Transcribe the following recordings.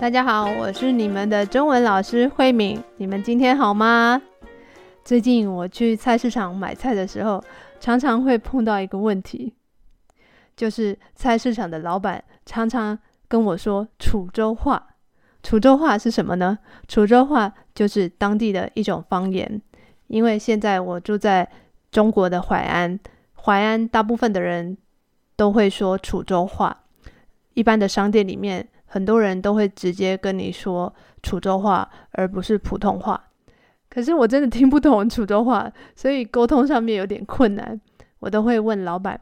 大家好，我是你们的中文老师慧敏。你们今天好吗？最近我去菜市场买菜的时候，常常会碰到一个问题，就是菜市场的老板常常跟我说楚州话。楚州话是什么呢？楚州话就是当地的一种方言。因为现在我住在中国的淮安，淮安大部分的人都会说楚州话。一般的商店里面，很多人都会直接跟你说楚州话，而不是普通话。可是我真的听不懂楚州话，所以沟通上面有点困难。我都会问老板：“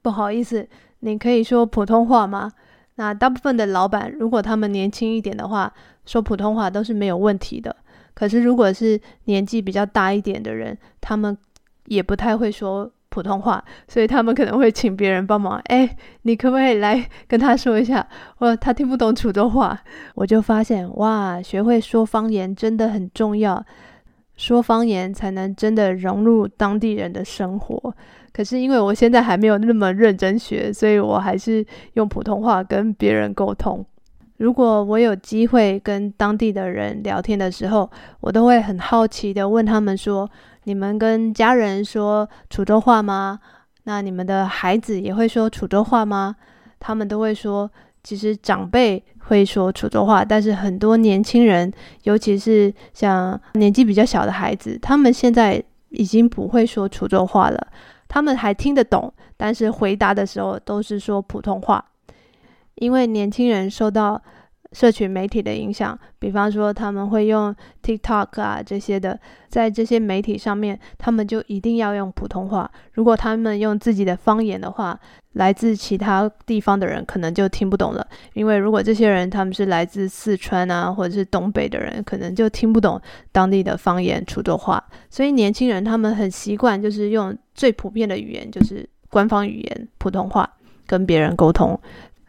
不好意思，你可以说普通话吗？”那大部分的老板，如果他们年轻一点的话，说普通话都是没有问题的。可是如果是年纪比较大一点的人，他们也不太会说。普通话，所以他们可能会请别人帮忙。哎，你可不可以来跟他说一下？我他听不懂楚州话，我就发现哇，学会说方言真的很重要，说方言才能真的融入当地人的生活。可是因为我现在还没有那么认真学，所以我还是用普通话跟别人沟通。如果我有机会跟当地的人聊天的时候，我都会很好奇的问他们说。你们跟家人说楚州话吗？那你们的孩子也会说楚州话吗？他们都会说，其实长辈会说楚州话，但是很多年轻人，尤其是像年纪比较小的孩子，他们现在已经不会说楚州话了。他们还听得懂，但是回答的时候都是说普通话，因为年轻人受到社群媒体的影响，比方说他们会用 TikTok 啊这些的，在这些媒体上面，他们就一定要用普通话。如果他们用自己的方言的话，来自其他地方的人可能就听不懂了。因为如果这些人他们是来自四川啊，或者是东北的人，可能就听不懂当地的方言楚州话。所以年轻人他们很习惯，就是用最普遍的语言，就是官方语言普通话跟别人沟通。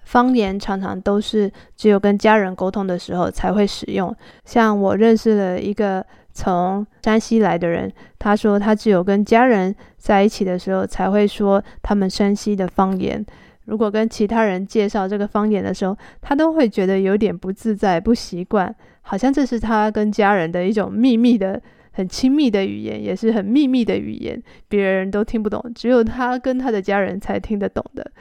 方言常常都是只有跟家人沟通的时候才会使用。像我认识了一个从山西来的人，他说他只有跟家人在一起的时候才会说他们山西的方言。如果跟其他人介绍这个方言的时候，他都会觉得有点不自在、不习惯，好像这是他跟家人的一种秘密的、很亲密的语言，也是很秘密的语言，别人都听不懂，只有他跟他的家人才听得懂的。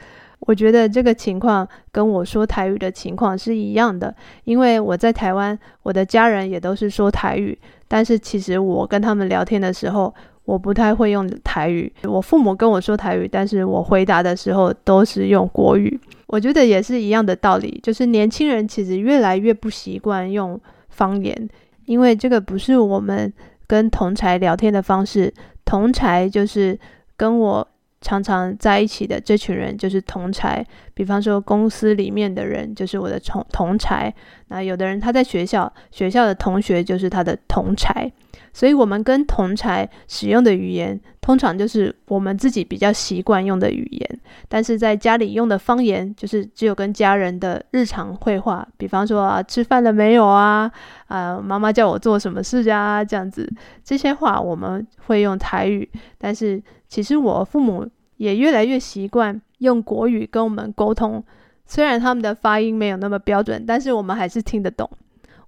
我觉得这个情况跟我说台语的情况是一样的，因为我在台湾，我的家人也都是说台语，但是其实我跟他们聊天的时候，我不太会用台语。我父母跟我说台语，但是我回答的时候都是用国语。我觉得也是一样的道理，就是年轻人其实越来越不习惯用方言，因为这个不是我们跟同才聊天的方式。同才就是跟我。常常在一起的这群人就是同侪，比方说公司里面的人就是我的同同侪。那有的人他在学校，学校的同学就是他的同侪。所以，我们跟同侪使用的语言，通常就是我们自己比较习惯用的语言。但是在家里用的方言，就是只有跟家人的日常会话，比方说啊，吃饭了没有啊？啊，妈妈叫我做什么事啊？这样子，这些话我们会用台语。但是，其实我父母。也越来越习惯用国语跟我们沟通，虽然他们的发音没有那么标准，但是我们还是听得懂。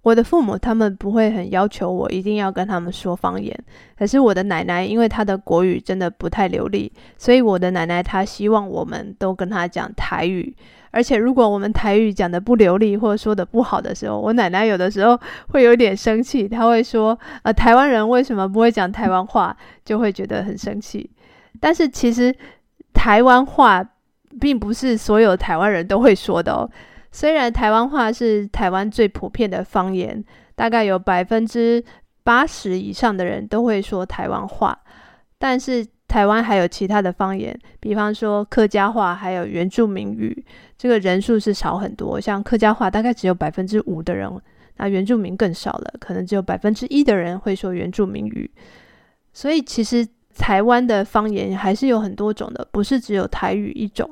我的父母他们不会很要求我一定要跟他们说方言，可是我的奶奶因为她的国语真的不太流利，所以我的奶奶她希望我们都跟她讲台语。而且如果我们台语讲得不流利或者说得不好的时候，我奶奶有的时候会有点生气，她会说：“呃，台湾人为什么不会讲台湾话？”就会觉得很生气。但是其实。台湾话并不是所有台湾人都会说的哦。虽然台湾话是台湾最普遍的方言，大概有百分之八十以上的人都会说台湾话，但是台湾还有其他的方言，比方说客家话，还有原住民语，这个人数是少很多。像客家话大概只有百分之五的人，那原住民更少了，可能只有百分之一的人会说原住民语。所以其实。台湾的方言还是有很多种的，不是只有台语一种。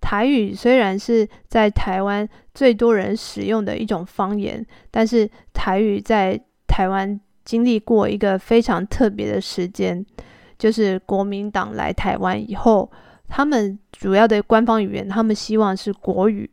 台语虽然是在台湾最多人使用的一种方言，但是台语在台湾经历过一个非常特别的时间，就是国民党来台湾以后，他们主要的官方语言，他们希望是国语。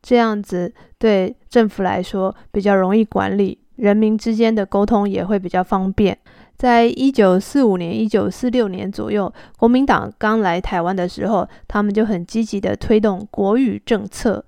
这样子对政府来说比较容易管理，人民之间的沟通也会比较方便。在一九四五年、一九四六年左右，国民党刚来台湾的时候，他们就很积极的推动国语政策。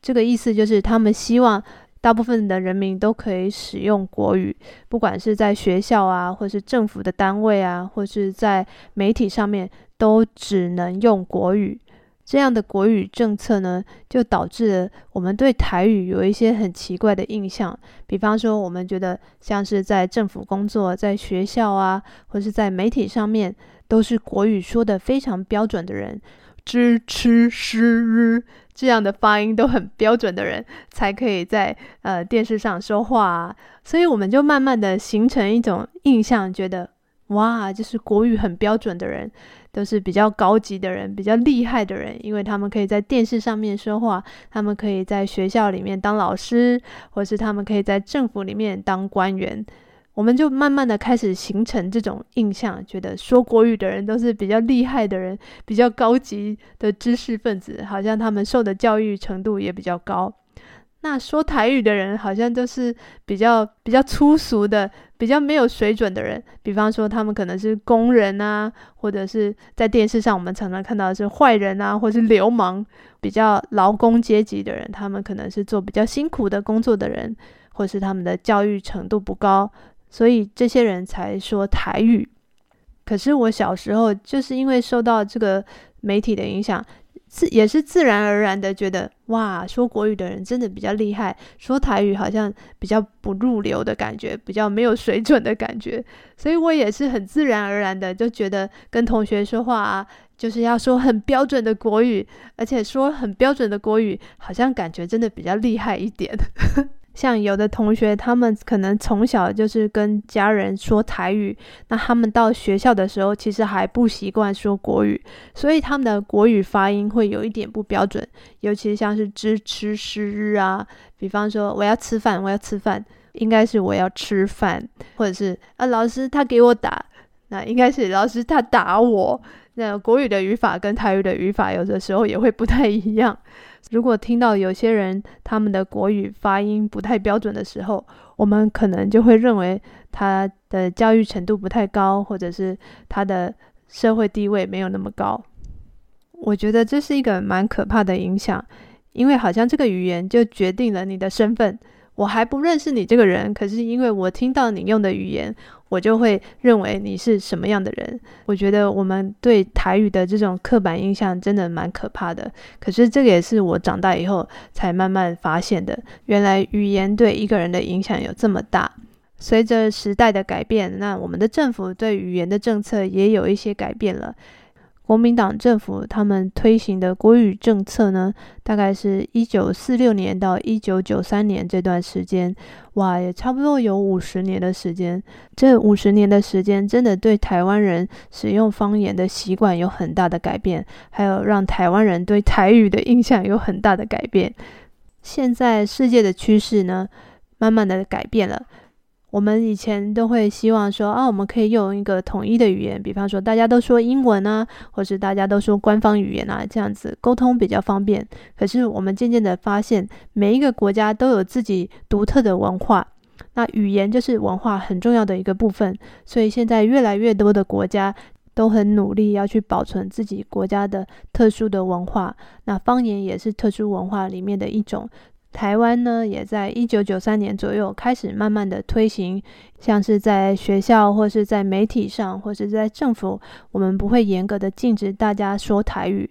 这个意思就是，他们希望大部分的人民都可以使用国语，不管是在学校啊，或是政府的单位啊，或是在媒体上面，都只能用国语。这样的国语政策呢，就导致我们对台语有一些很奇怪的印象。比方说，我们觉得像是在政府工作、在学校啊，或是在媒体上面，都是国语说得非常标准的人，支持诗日这样的发音都很标准的人，才可以在呃电视上说话啊。所以我们就慢慢的形成一种印象，觉得哇，就是国语很标准的人。都是比较高级的人，比较厉害的人，因为他们可以在电视上面说话，他们可以在学校里面当老师，或是他们可以在政府里面当官员。我们就慢慢的开始形成这种印象，觉得说国语的人都是比较厉害的人，比较高级的知识分子，好像他们受的教育程度也比较高。那说台语的人好像都是比较比较粗俗的，比较没有水准的人。比方说，他们可能是工人啊，或者是在电视上我们常常看到的是坏人啊，或是流氓，比较劳工阶级的人，他们可能是做比较辛苦的工作的人，或是他们的教育程度不高，所以这些人才说台语。可是我小时候就是因为受到这个媒体的影响。自也是自然而然的觉得，哇，说国语的人真的比较厉害，说台语好像比较不入流的感觉，比较没有水准的感觉，所以我也是很自然而然的就觉得跟同学说话啊，就是要说很标准的国语，而且说很标准的国语，好像感觉真的比较厉害一点。像有的同学，他们可能从小就是跟家人说台语，那他们到学校的时候，其实还不习惯说国语，所以他们的国语发音会有一点不标准，尤其像是支吃诗日啊，比方说我要吃饭，我要吃饭，应该是我要吃饭，或者是啊老师他给我打，那应该是老师他打我。那国语的语法跟台语的语法有的时候也会不太一样。如果听到有些人他们的国语发音不太标准的时候，我们可能就会认为他的教育程度不太高，或者是他的社会地位没有那么高。我觉得这是一个蛮可怕的影响，因为好像这个语言就决定了你的身份。我还不认识你这个人，可是因为我听到你用的语言，我就会认为你是什么样的人。我觉得我们对台语的这种刻板印象真的蛮可怕的。可是这个也是我长大以后才慢慢发现的，原来语言对一个人的影响有这么大。随着时代的改变，那我们的政府对语言的政策也有一些改变了。国民党政府他们推行的国语政策呢，大概是一九四六年到一九九三年这段时间，哇，也差不多有五十年的时间。这五十年的时间，真的对台湾人使用方言的习惯有很大的改变，还有让台湾人对台语的印象有很大的改变。现在世界的趋势呢，慢慢的改变了。我们以前都会希望说啊，我们可以用一个统一的语言，比方说大家都说英文啊，或是大家都说官方语言啊，这样子沟通比较方便。可是我们渐渐的发现，每一个国家都有自己独特的文化，那语言就是文化很重要的一个部分。所以现在越来越多的国家都很努力要去保存自己国家的特殊的文化，那方言也是特殊文化里面的一种。台湾呢，也在一九九三年左右开始慢慢的推行，像是在学校或是在媒体上，或是在政府，我们不会严格的禁止大家说台语，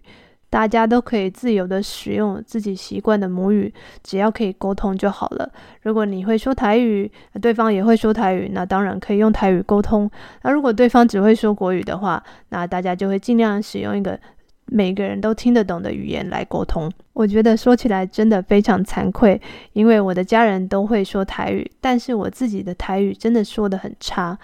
大家都可以自由的使用自己习惯的母语，只要可以沟通就好了。如果你会说台语，对方也会说台语，那当然可以用台语沟通。那如果对方只会说国语的话，那大家就会尽量使用一个。每个人都听得懂的语言来沟通，我觉得说起来真的非常惭愧，因为我的家人都会说台语，但是我自己的台语真的说的很差。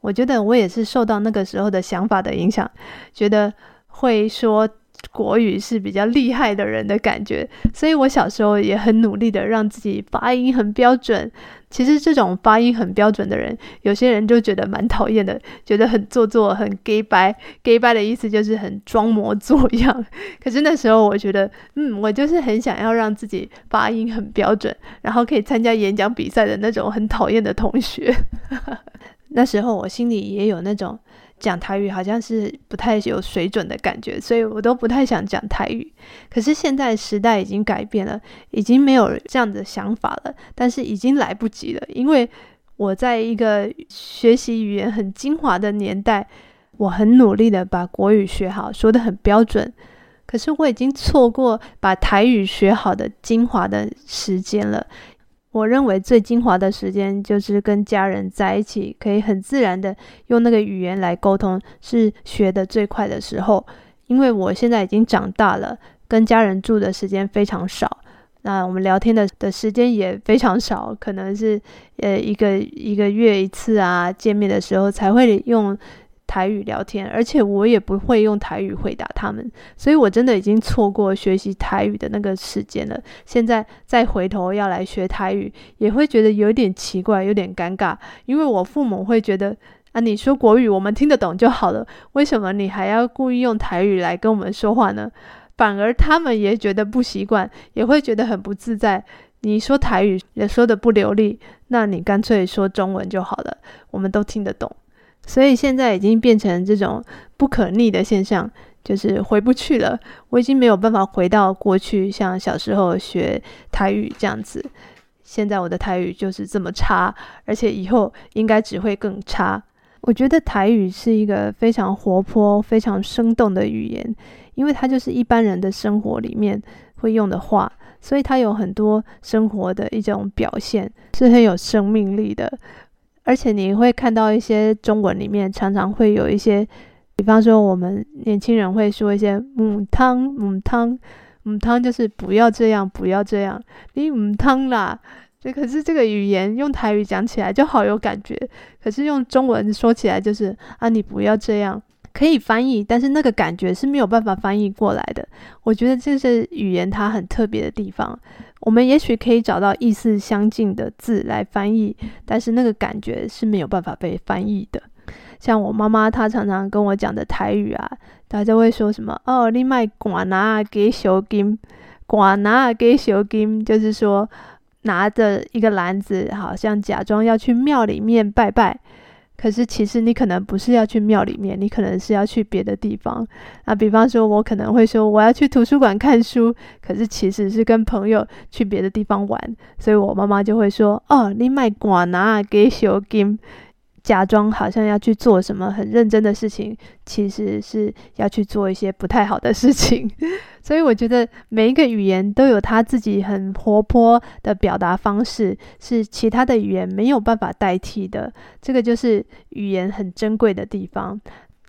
我觉得我也是受到那个时候的想法的影响，觉得会说国语是比较厉害的人的感觉，所以我小时候也很努力的让自己发音很标准。其实这种发音很标准的人，有些人就觉得蛮讨厌的，觉得很做作、很假掰。假掰的意思就是很装模作样。可是那时候我觉得，嗯，我就是很想要让自己发音很标准，然后可以参加演讲比赛的那种很讨厌的同学。那时候我心里也有那种。讲台语好像是不太有水准的感觉，所以我都不太想讲台语。可是现在时代已经改变了，已经没有这样的想法了。但是已经来不及了，因为我在一个学习语言很精华的年代，我很努力的把国语学好，说的很标准。可是我已经错过把台语学好的精华的时间了。我认为最精华的时间就是跟家人在一起，可以很自然的用那个语言来沟通，是学的最快的时候。因为我现在已经长大了，跟家人住的时间非常少，那我们聊天的的时间也非常少，可能是呃一个一个月一次啊，见面的时候才会用。台语聊天，而且我也不会用台语回答他们，所以我真的已经错过学习台语的那个时间了。现在再回头要来学台语，也会觉得有点奇怪，有点尴尬，因为我父母会觉得啊，你说国语我们听得懂就好了，为什么你还要故意用台语来跟我们说话呢？反而他们也觉得不习惯，也会觉得很不自在。你说台语也说得不流利，那你干脆说中文就好了，我们都听得懂。所以现在已经变成这种不可逆的现象，就是回不去了。我已经没有办法回到过去，像小时候学台语这样子。现在我的台语就是这么差，而且以后应该只会更差。我觉得台语是一个非常活泼、非常生动的语言，因为它就是一般人的生活里面会用的话，所以它有很多生活的一种表现，是很有生命力的。而且你会看到一些中文里面常常会有一些，比方说我们年轻人会说一些“母汤母汤母汤”，就是不要这样，不要这样，你母汤啦。这可是这个语言用台语讲起来就好有感觉，可是用中文说起来就是啊，你不要这样。可以翻译，但是那个感觉是没有办法翻译过来的。我觉得这是语言它很特别的地方。我们也许可以找到意思相近的字来翻译，但是那个感觉是没有办法被翻译的。像我妈妈，她常常跟我讲的台语啊，大家会说什么？哦，你卖寡拿给小金，寡拿给小金，就是说拿着一个篮子，好像假装要去庙里面拜拜。可是其实你可能不是要去庙里面，你可能是要去别的地方。啊，比方说，我可能会说我要去图书馆看书，可是其实是跟朋友去别的地方玩。所以我妈妈就会说：“哦，你卖瓜拿给小金。”假装好像要去做什么很认真的事情，其实是要去做一些不太好的事情。所以我觉得每一个语言都有他自己很活泼的表达方式，是其他的语言没有办法代替的。这个就是语言很珍贵的地方。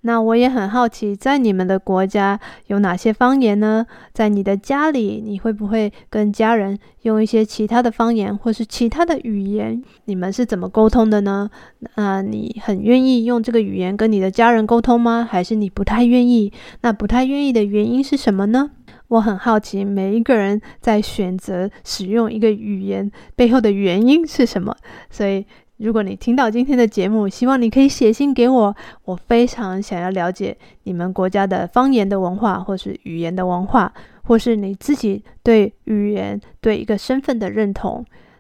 那我也很好奇，在你们的国家有哪些方言呢？在你的家里，你会不会跟家人用一些其他的方言，或是其他的语言？你们是怎么沟通的呢？那你很愿意用这个语言跟你的家人沟通吗？还是你不太愿意？那不太愿意的原因是什么呢？我很好奇，每一个人在选择使用一个语言背后的原因是什么？所以。如果你听到今天的节目，希望你可以写信给我，我非常想要了解你们国家的方言的文化，或是语言的文化，或是你自己对语言、对一个身份的认同。